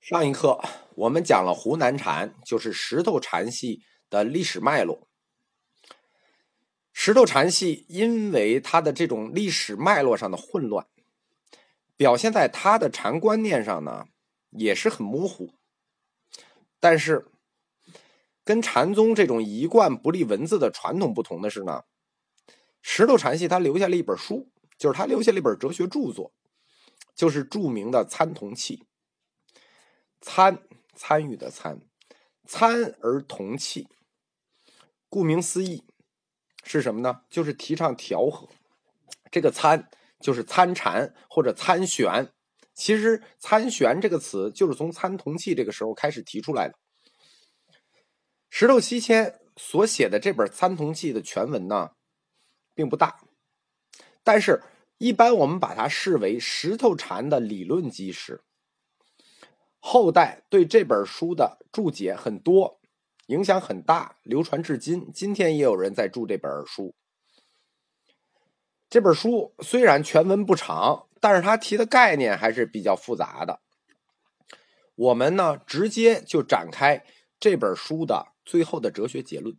上一课我们讲了湖南禅，就是石头禅系的历史脉络。石头禅系因为它的这种历史脉络上的混乱，表现在它的禅观念上呢，也是很模糊。但是，跟禅宗这种一贯不立文字的传统不同的是呢，石头禅系他留下了一本书，就是他留下了一本哲学著作，就是著名的《参同契》。参参与的参，参而同气。顾名思义，是什么呢？就是提倡调和。这个参就是参禅或者参玄。其实参玄这个词就是从参同气这个时候开始提出来的。石头西迁所写的这本《参同契》的全文呢，并不大，但是一般我们把它视为石头禅的理论基石。后代对这本书的注解很多，影响很大，流传至今。今天也有人在注这本书。这本书虽然全文不长，但是他提的概念还是比较复杂的。我们呢，直接就展开这本书的最后的哲学结论。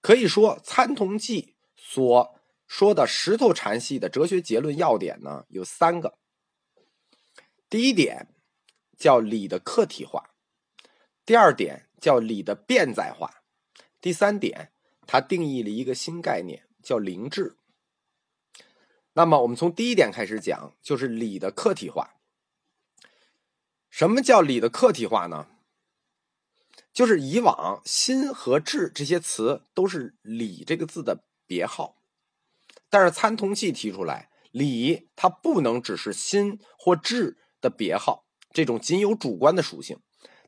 可以说，《参同记》所说的石头禅系的哲学结论要点呢，有三个。第一点。叫理的客体化，第二点叫理的变在化，第三点，它定义了一个新概念，叫灵智。那么，我们从第一点开始讲，就是理的客体化。什么叫理的客体化呢？就是以往心和智这些词都是理这个字的别号，但是参同契提出来，理它不能只是心或智的别号。这种仅有主观的属性，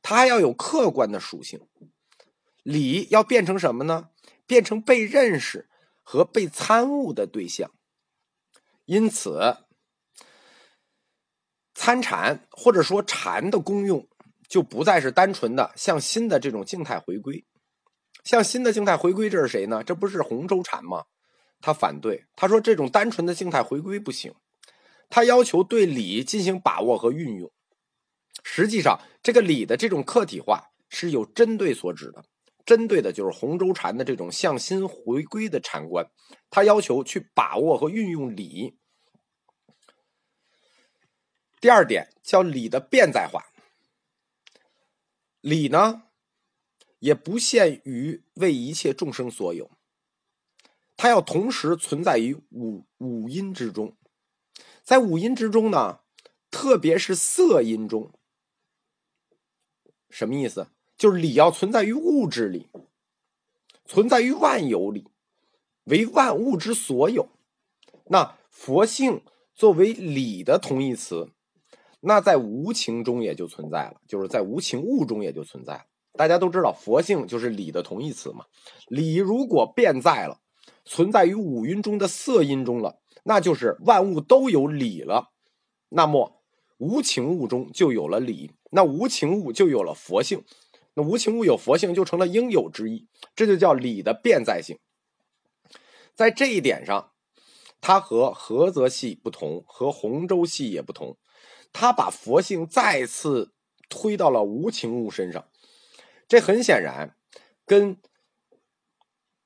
它还要有客观的属性。理要变成什么呢？变成被认识和被参悟的对象。因此，参禅或者说禅的功用，就不再是单纯的向心的这种静态回归。向心的静态回归，这是谁呢？这不是洪州禅吗？他反对，他说这种单纯的静态回归不行，他要求对理进行把握和运用。实际上，这个理的这种客体化是有针对所指的，针对的就是洪州禅的这种向心回归的禅观，他要求去把握和运用理。第二点叫理的变在化，理呢也不限于为一切众生所有，它要同时存在于五五音之中，在五音之中呢，特别是色音中。什么意思？就是理要存在于物质里，存在于万有里，为万物之所有。那佛性作为理的同义词，那在无情中也就存在了，就是在无情物中也就存在。大家都知道，佛性就是理的同义词嘛。理如果变在了，存在于五蕴中的色音中了，那就是万物都有理了。那么无情物中就有了理。那无情物就有了佛性，那无情物有佛性就成了应有之意，这就叫理的变在性。在这一点上，它和菏泽系不同，和洪州系也不同。他把佛性再次推到了无情物身上，这很显然跟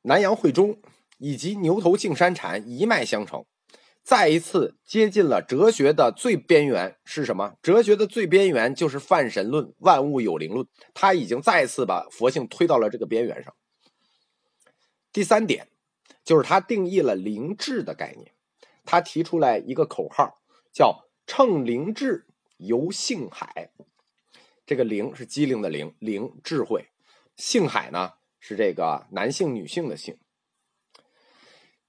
南阳慧中以及牛头净山禅一脉相承。再一次接近了哲学的最边缘是什么？哲学的最边缘就是泛神论、万物有灵论。他已经再次把佛性推到了这个边缘上。第三点就是他定义了灵智的概念，他提出来一个口号，叫“乘灵智游性海”。这个“灵”是机灵的“灵”，灵智慧；“性海”呢是这个男性、女性的“性”。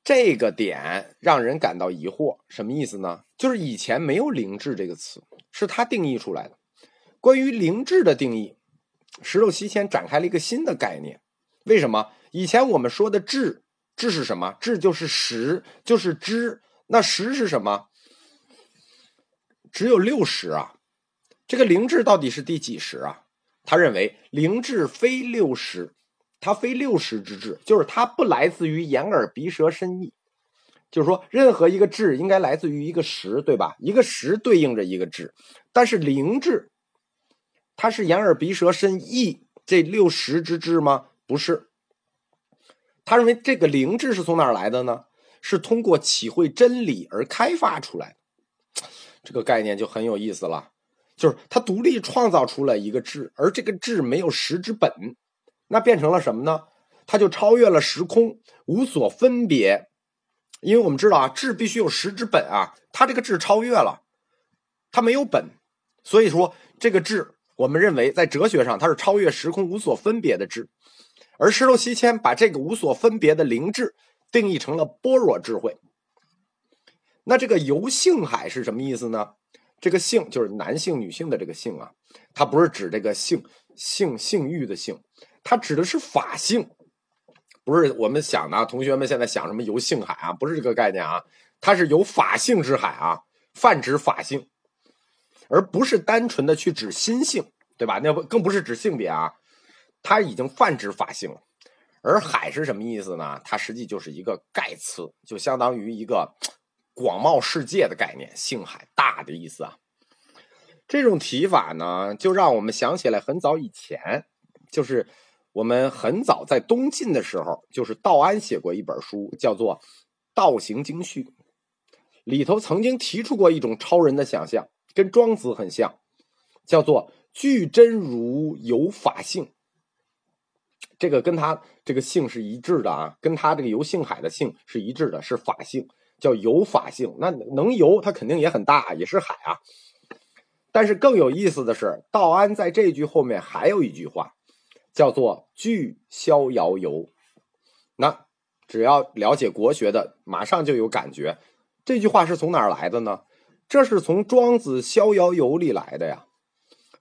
这个点让人感到疑惑，什么意思呢？就是以前没有“灵智”这个词，是他定义出来的。关于“灵智”的定义，石头西迁展开了一个新的概念。为什么？以前我们说的“智”，“智”是什么？“智”就是识，就是知。那识是什么？只有六识啊。这个“灵智”到底是第几识啊？他认为“灵智”非六识。它非六识之智，就是它不来自于眼耳鼻舌身意，就是说，任何一个智应该来自于一个识，对吧？一个识对应着一个智，但是灵智它是眼耳鼻舌身意这六十之智吗？不是。他认为这个灵智是从哪儿来的呢？是通过体会真理而开发出来的。这个概念就很有意思了，就是他独立创造出了一个智，而这个智没有实之本，那变成了什么呢？它就超越了时空，无所分别。因为我们知道啊，智必须有实之本啊，它这个智超越了，它没有本，所以说这个智，我们认为在哲学上它是超越时空、无所分别的智。而石头西迁把这个无所分别的灵智定义成了般若智慧。那这个游性海是什么意思呢？这个性就是男性、女性的这个性啊，它不是指这个性性性欲的性，它指的是法性。不是我们想的，同学们现在想什么游性海啊？不是这个概念啊，它是有法性之海啊，泛指法性，而不是单纯的去指心性，对吧？那不更不是指性别啊，它已经泛指法性了。而海是什么意思呢？它实际就是一个概词，就相当于一个广袤世界的概念，性海大的意思啊。这种提法呢，就让我们想起来很早以前，就是。我们很早在东晋的时候，就是道安写过一本书，叫做《道行经序》，里头曾经提出过一种超人的想象，跟庄子很像，叫做“具真如有法性”。这个跟他这个性是一致的啊，跟他这个游性海的性是一致的，是法性，叫有法性。那能游，它肯定也很大，也是海啊。但是更有意思的是，道安在这句后面还有一句话。叫做“具逍遥游”，那只要了解国学的，马上就有感觉。这句话是从哪儿来的呢？这是从庄子《逍遥游》里来的呀。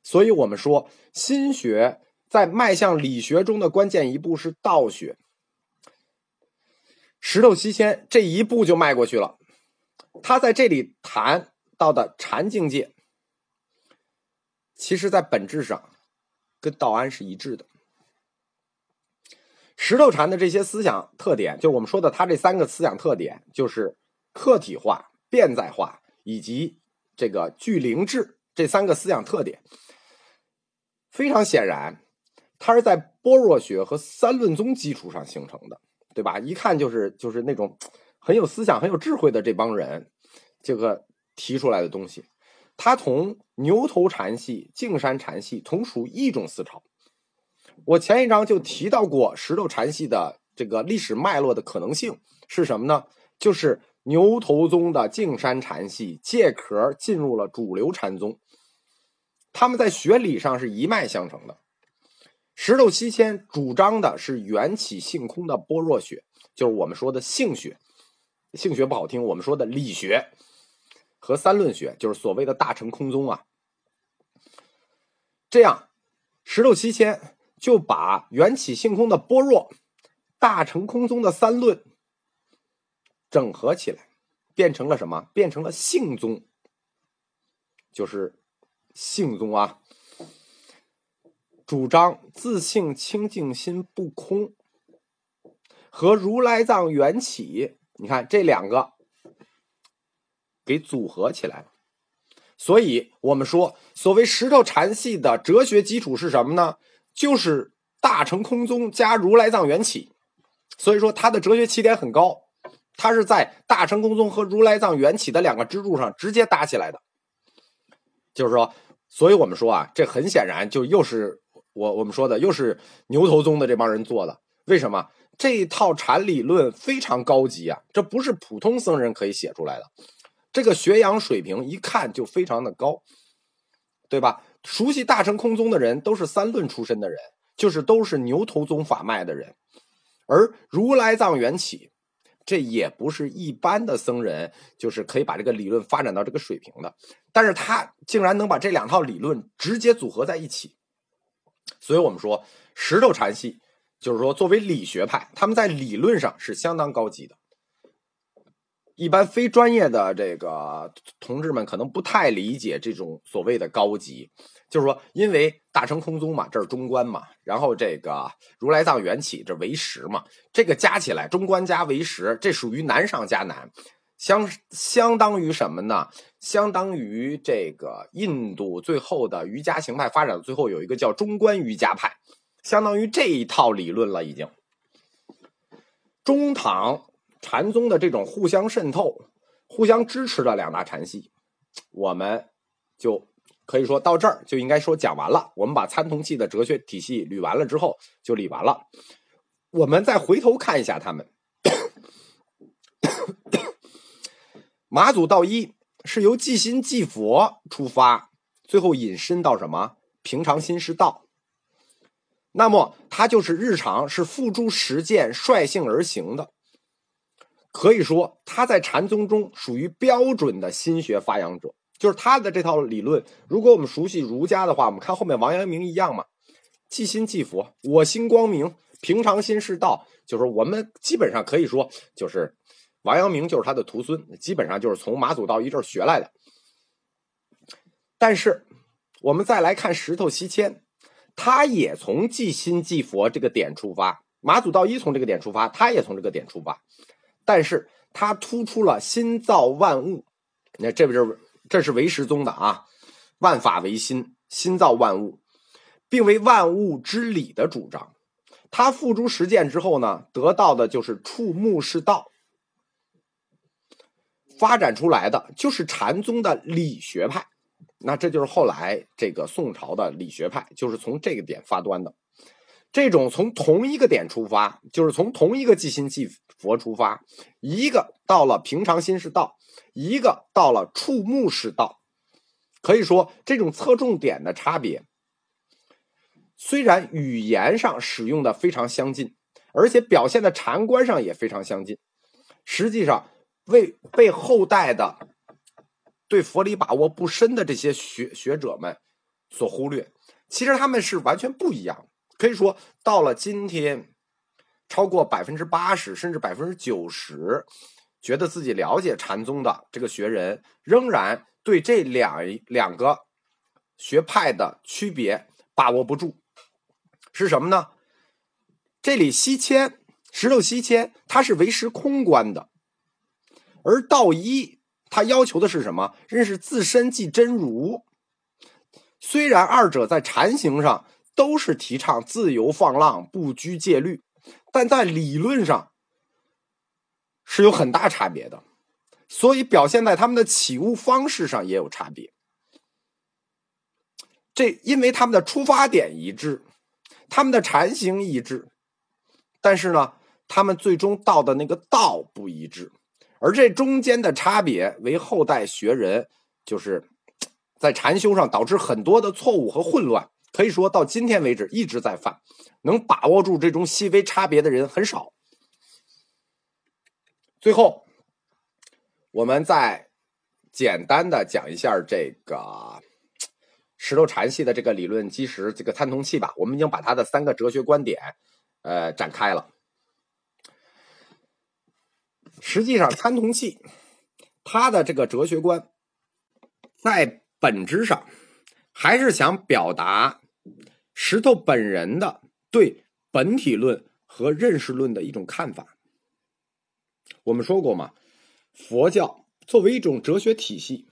所以，我们说心学在迈向理学中的关键一步是道学。石头西迁这一步就迈过去了。他在这里谈到的禅境界，其实在本质上跟道安是一致的。石头禅的这些思想特点，就我们说的，它这三个思想特点，就是客体化、变在化以及这个具灵智这三个思想特点。非常显然，它是在般若学和三论宗基础上形成的，对吧？一看就是就是那种很有思想、很有智慧的这帮人，这个提出来的东西。它同牛头禅系、径山禅系同属一种思潮。我前一章就提到过石头禅系的这个历史脉络的可能性是什么呢？就是牛头宗的径山禅系借壳进入了主流禅宗，他们在学理上是一脉相承的。石头西迁主张的是缘起性空的般若学，就是我们说的性学。性学不好听，我们说的理学和三论学，就是所谓的大乘空宗啊。这样，石头西迁。就把缘起性空的般若、大乘空宗的三论整合起来，变成了什么？变成了性宗，就是性宗啊。主张自性清净心不空，和如来藏缘起，你看这两个给组合起来了。所以我们说，所谓石头禅系的哲学基础是什么呢？就是大乘空宗加如来藏缘起，所以说他的哲学起点很高，他是在大乘空宗和如来藏缘起的两个支柱上直接搭起来的。就是说，所以我们说啊，这很显然就又是我我们说的，又是牛头宗的这帮人做的。为什么这一套禅理论非常高级啊？这不是普通僧人可以写出来的，这个学养水平一看就非常的高，对吧？熟悉大乘空宗的人都是三论出身的人，就是都是牛头宗法脉的人，而如来藏缘起，这也不是一般的僧人，就是可以把这个理论发展到这个水平的。但是他竟然能把这两套理论直接组合在一起，所以我们说石头禅系，就是说作为理学派，他们在理论上是相当高级的。一般非专业的这个同志们可能不太理解这种所谓的高级。就是说，因为大乘空宗嘛，这是中观嘛，然后这个如来藏缘起这为实嘛，这个加起来中观加为实，这属于难上加难。相相当于什么呢？相当于这个印度最后的瑜伽形态发展到最后有一个叫中观瑜伽派，相当于这一套理论了。已经中唐禅宗的这种互相渗透、互相支持的两大禅系，我们就可以说到这儿就应该说讲完了。我们把参同契的哲学体系捋完了之后，就理完了。我们再回头看一下他们。马祖道一是由即心即佛出发，最后引申到什么平常心是道。那么他就是日常是付诸实践、率性而行的，可以说他在禅宗中属于标准的心学发扬者。就是他的这套理论，如果我们熟悉儒家的话，我们看后面王阳明一样嘛，即心即佛，我心光明，平常心是道。就是我们基本上可以说就是。王阳明就是他的徒孙，基本上就是从马祖道一这儿学来的。但是，我们再来看石头西迁，他也从即心即佛这个点出发。马祖道一从这个点出发，他也从这个点出发，但是他突出了心造万物。那这不就是这是唯识宗的啊？万法唯心，心造万物，并为万物之理的主张。他付诸实践之后呢，得到的就是触目是道。发展出来的就是禅宗的理学派，那这就是后来这个宋朝的理学派，就是从这个点发端的。这种从同一个点出发，就是从同一个即心即佛出发，一个到了平常心是道，一个到了触目是道。可以说，这种侧重点的差别，虽然语言上使用的非常相近，而且表现的禅观上也非常相近，实际上。为被后代的对佛理把握不深的这些学学者们所忽略，其实他们是完全不一样的。可以说，到了今天，超过百分之八十甚至百分之九十，觉得自己了解禅宗的这个学人，仍然对这两两个学派的区别把握不住。是什么呢？这里西迁石头西迁，他是唯识空观的。而道一，他要求的是什么？认识自身即真如。虽然二者在禅行上都是提倡自由放浪、不拘戒律，但在理论上是有很大差别的。所以表现在他们的起悟方式上也有差别。这因为他们的出发点一致，他们的禅行一致，但是呢，他们最终到的那个道不一致。而这中间的差别，为后代学人就是在禅修上导致很多的错误和混乱，可以说到今天为止一直在犯。能把握住这种细微差别的人很少。最后，我们再简单的讲一下这个石头禅系的这个理论基石，这个参同契吧。我们已经把它的三个哲学观点，呃，展开了。实际上，参同契他的这个哲学观，在本质上还是想表达石头本人的对本体论和认识论的一种看法。我们说过嘛，佛教作为一种哲学体系，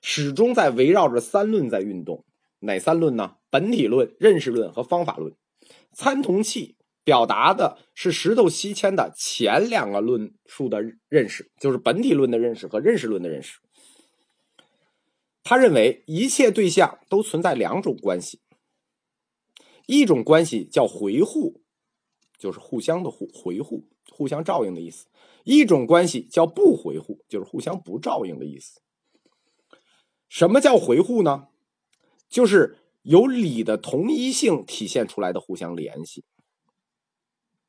始终在围绕着三论在运动。哪三论呢？本体论、认识论和方法论。参同契。表达的是石头西迁的前两个论述的认识，就是本体论的认识和认识论的认识。他认为一切对象都存在两种关系，一种关系叫回护，就是互相的互回护、互相照应的意思；一种关系叫不回护，就是互相不照应的意思。什么叫回护呢？就是由理的同一性体现出来的互相联系。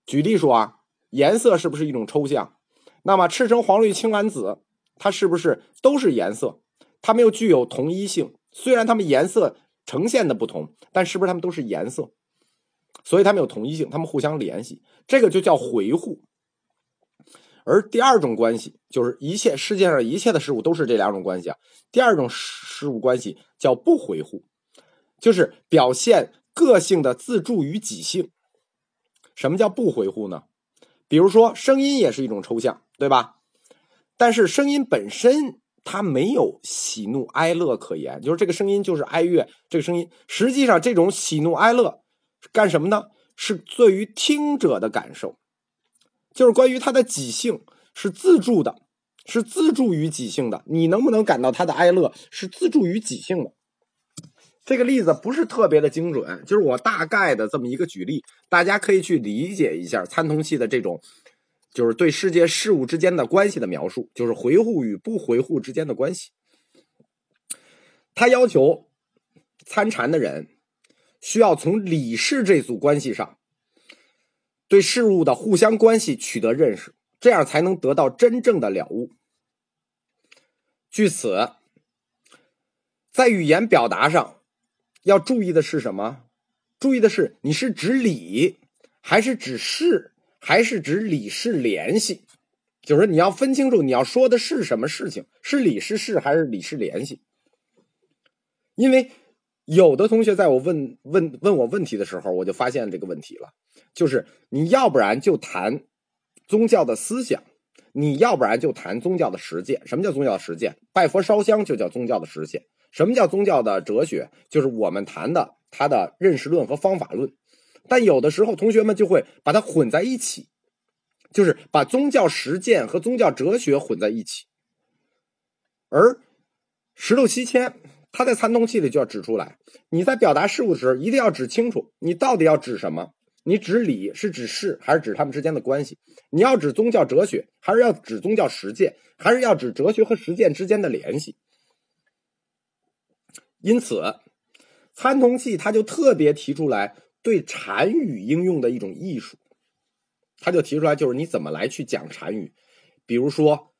举例说啊，颜色是不是一种抽象？那么赤橙黄绿青蓝紫，它是不是都是颜色？它们又具有同一性。虽然它们颜色呈现的不同，但是不是它们都是颜色？所以它们有同一性，它们互相联系，这个就叫回护。而第二种关系就是一切世界上一切的事物都是这两种关系啊。第二种事物关系叫不回护，就是表现个性的自助与己性。什么叫不回护呢？比如说，声音也是一种抽象，对吧？但是声音本身它没有喜怒哀乐可言，就是这个声音就是哀乐，这个声音实际上这种喜怒哀乐干什么呢？是对于听者的感受，就是关于他的己性是自助的，是自助于己性的。你能不能感到他的哀乐是自助于己性的？这个例子不是特别的精准，就是我大概的这么一个举例，大家可以去理解一下参同器的这种，就是对世界事物之间的关系的描述，就是回护与不回护之间的关系。他要求参禅的人需要从理事这组关系上，对事物的互相关系取得认识，这样才能得到真正的了悟。据此，在语言表达上。要注意的是什么？注意的是，你是指理，还是指事，还是指理事联系？就是你要分清楚，你要说的是什么事情，是理事事还是理事联系？因为有的同学在我问问问我问题的时候，我就发现这个问题了，就是你要不然就谈宗教的思想，你要不然就谈宗教的实践。什么叫宗教实践？拜佛烧香就叫宗教的实践。什么叫宗教的哲学？就是我们谈的他的认识论和方法论，但有的时候同学们就会把它混在一起，就是把宗教实践和宗教哲学混在一起。而石头西迁他在参通器里就要指出来，你在表达事物的时候一定要指清楚，你到底要指什么？你指理是指事，还是指他们之间的关系？你要指宗教哲学，还是要指宗教实践，还是要指哲学和实践之间的联系？因此，参同器他就特别提出来对禅语应用的一种艺术，他就提出来就是你怎么来去讲禅语，比如说，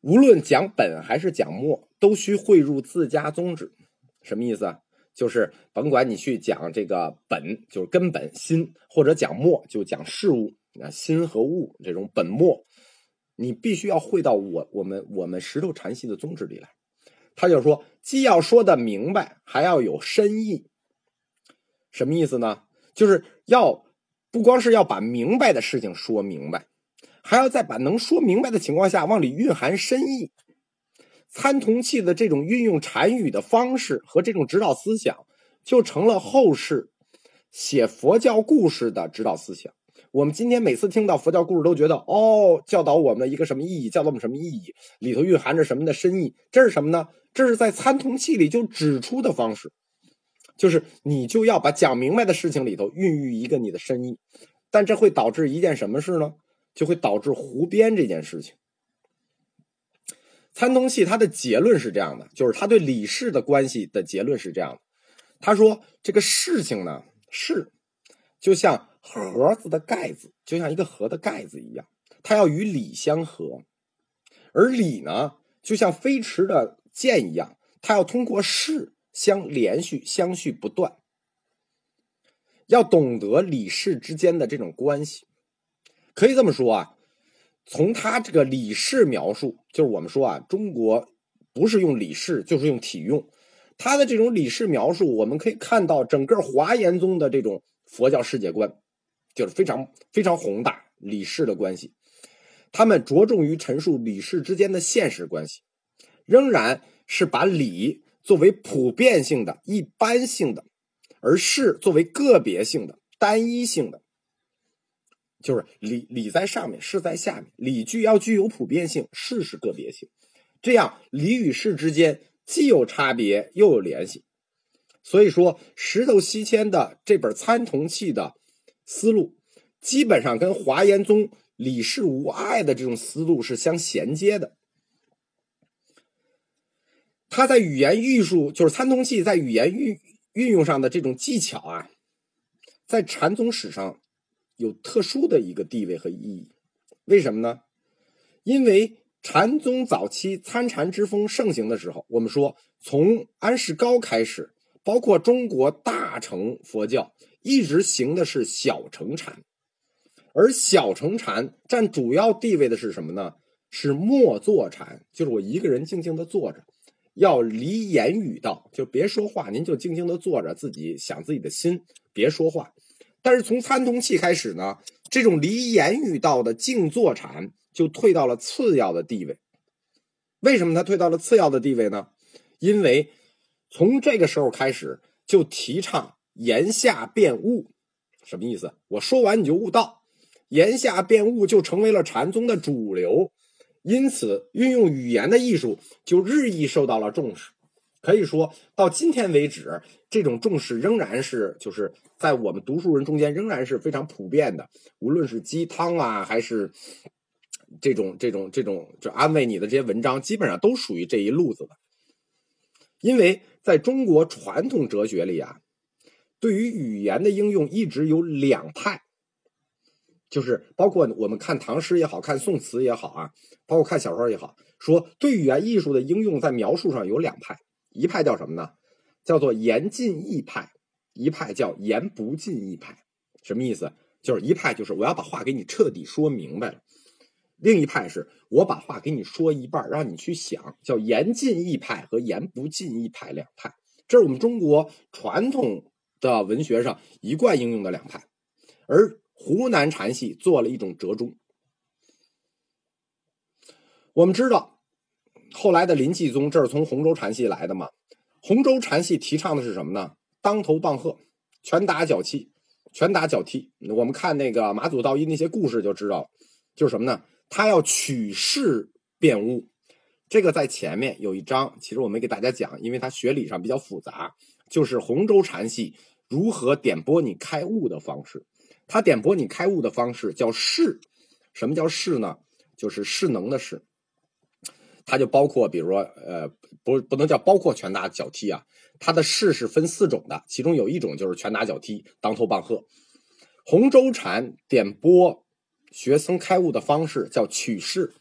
无论讲本还是讲末，都需汇入自家宗旨。什么意思？就是甭管你去讲这个本，就是根本心，或者讲末就讲事物啊心和物这种本末，你必须要汇到我我们我们石头禅系的宗旨里来。他就说，既要说的明白，还要有深意。什么意思呢？就是要不光是要把明白的事情说明白，还要再把能说明白的情况下往里蕴含深意。参同契的这种运用禅语的方式和这种指导思想，就成了后世写佛教故事的指导思想。我们今天每次听到佛教故事，都觉得哦，教导我们一个什么意义？教导我们什么意义？里头蕴含着什么的深意？这是什么呢？这是在参同契里就指出的方式，就是你就要把讲明白的事情里头孕育一个你的深意，但这会导致一件什么事呢？就会导致胡编这件事情。参同器它的结论是这样的，就是他对理事的关系的结论是这样的。他说这个事情呢，是就像盒子的盖子，就像一个盒的盖子一样，它要与理相合，而理呢，就像飞驰的。箭一样，它要通过势相连续、相续不断。要懂得理事之间的这种关系，可以这么说啊。从他这个理事描述，就是我们说啊，中国不是用理事，就是用体用。他的这种理事描述，我们可以看到整个华严宗的这种佛教世界观，就是非常非常宏大理事的关系。他们着重于陈述理事之间的现实关系。仍然是把理作为普遍性的一般性的，而事作为个别性的单一性的，就是理理在上面，事在下面。理具要具有普遍性，事是个别性，这样理与事之间既有差别又有联系。所以说，石头西迁的这本参同契的思路，基本上跟华严宗理事无碍的这种思路是相衔接的。他在语言艺术，就是参通器在语言运运用上的这种技巧啊，在禅宗史上有特殊的一个地位和意义。为什么呢？因为禅宗早期参禅之风盛行的时候，我们说从安世高开始，包括中国大乘佛教一直行的是小乘禅，而小乘禅占主要地位的是什么呢？是默坐禅，就是我一个人静静的坐着。要离言语道，就别说话，您就静静的坐着，自己想自己的心，别说话。但是从参同契开始呢，这种离言语道的静坐禅就退到了次要的地位。为什么它退到了次要的地位呢？因为从这个时候开始就提倡言下辩悟，什么意思？我说完你就悟道，言下辩悟就成为了禅宗的主流。因此，运用语言的艺术就日益受到了重视。可以说到今天为止，这种重视仍然是就是在我们读书人中间仍然是非常普遍的。无论是鸡汤啊，还是这种这种这种就安慰你的这些文章，基本上都属于这一路子的。因为在中国传统哲学里啊，对于语言的应用一直有两派，就是包括我们看唐诗也好看宋词也好啊，包括看小说也好，说对语言艺术的应用在描述上有两派。一派叫什么呢？叫做言尽意派，一派叫言不尽意派。什么意思？就是一派就是我要把话给你彻底说明白了，另一派是我把话给你说一半，让你去想，叫言尽意派和言不尽意派两派。这是我们中国传统的文学上一贯应用的两派，而湖南禅系做了一种折中。我们知道。后来的临济宗，这是从洪州禅系来的嘛？洪州禅系提倡的是什么呢？当头棒喝，拳打脚踢，拳打脚踢。我们看那个马祖道一那些故事就知道，就是什么呢？他要取势辩悟。这个在前面有一章，其实我没给大家讲，因为它学理上比较复杂。就是洪州禅系如何点拨你开悟的方式。他点拨你开悟的方式叫势。什么叫势呢？就是势能的势。它就包括，比如说，呃，不，不能叫包括拳打脚踢啊。它的势是分四种的，其中有一种就是拳打脚踢、当头棒喝。洪州禅点拨学僧开悟的方式叫取势，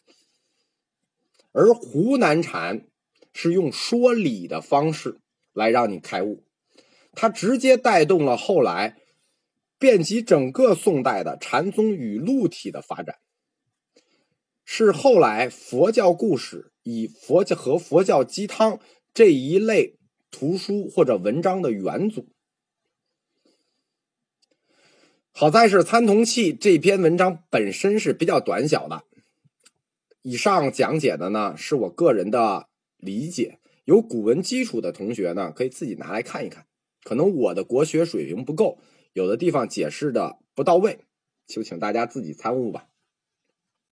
而湖南禅是用说理的方式来让你开悟。它直接带动了后来遍及整个宋代的禅宗语录体的发展，是后来佛教故事。以佛教和佛教鸡汤这一类图书或者文章的元祖，好在是参同契这篇文章本身是比较短小的。以上讲解的呢是我个人的理解，有古文基础的同学呢可以自己拿来看一看。可能我的国学水平不够，有的地方解释的不到位，就请大家自己参悟吧。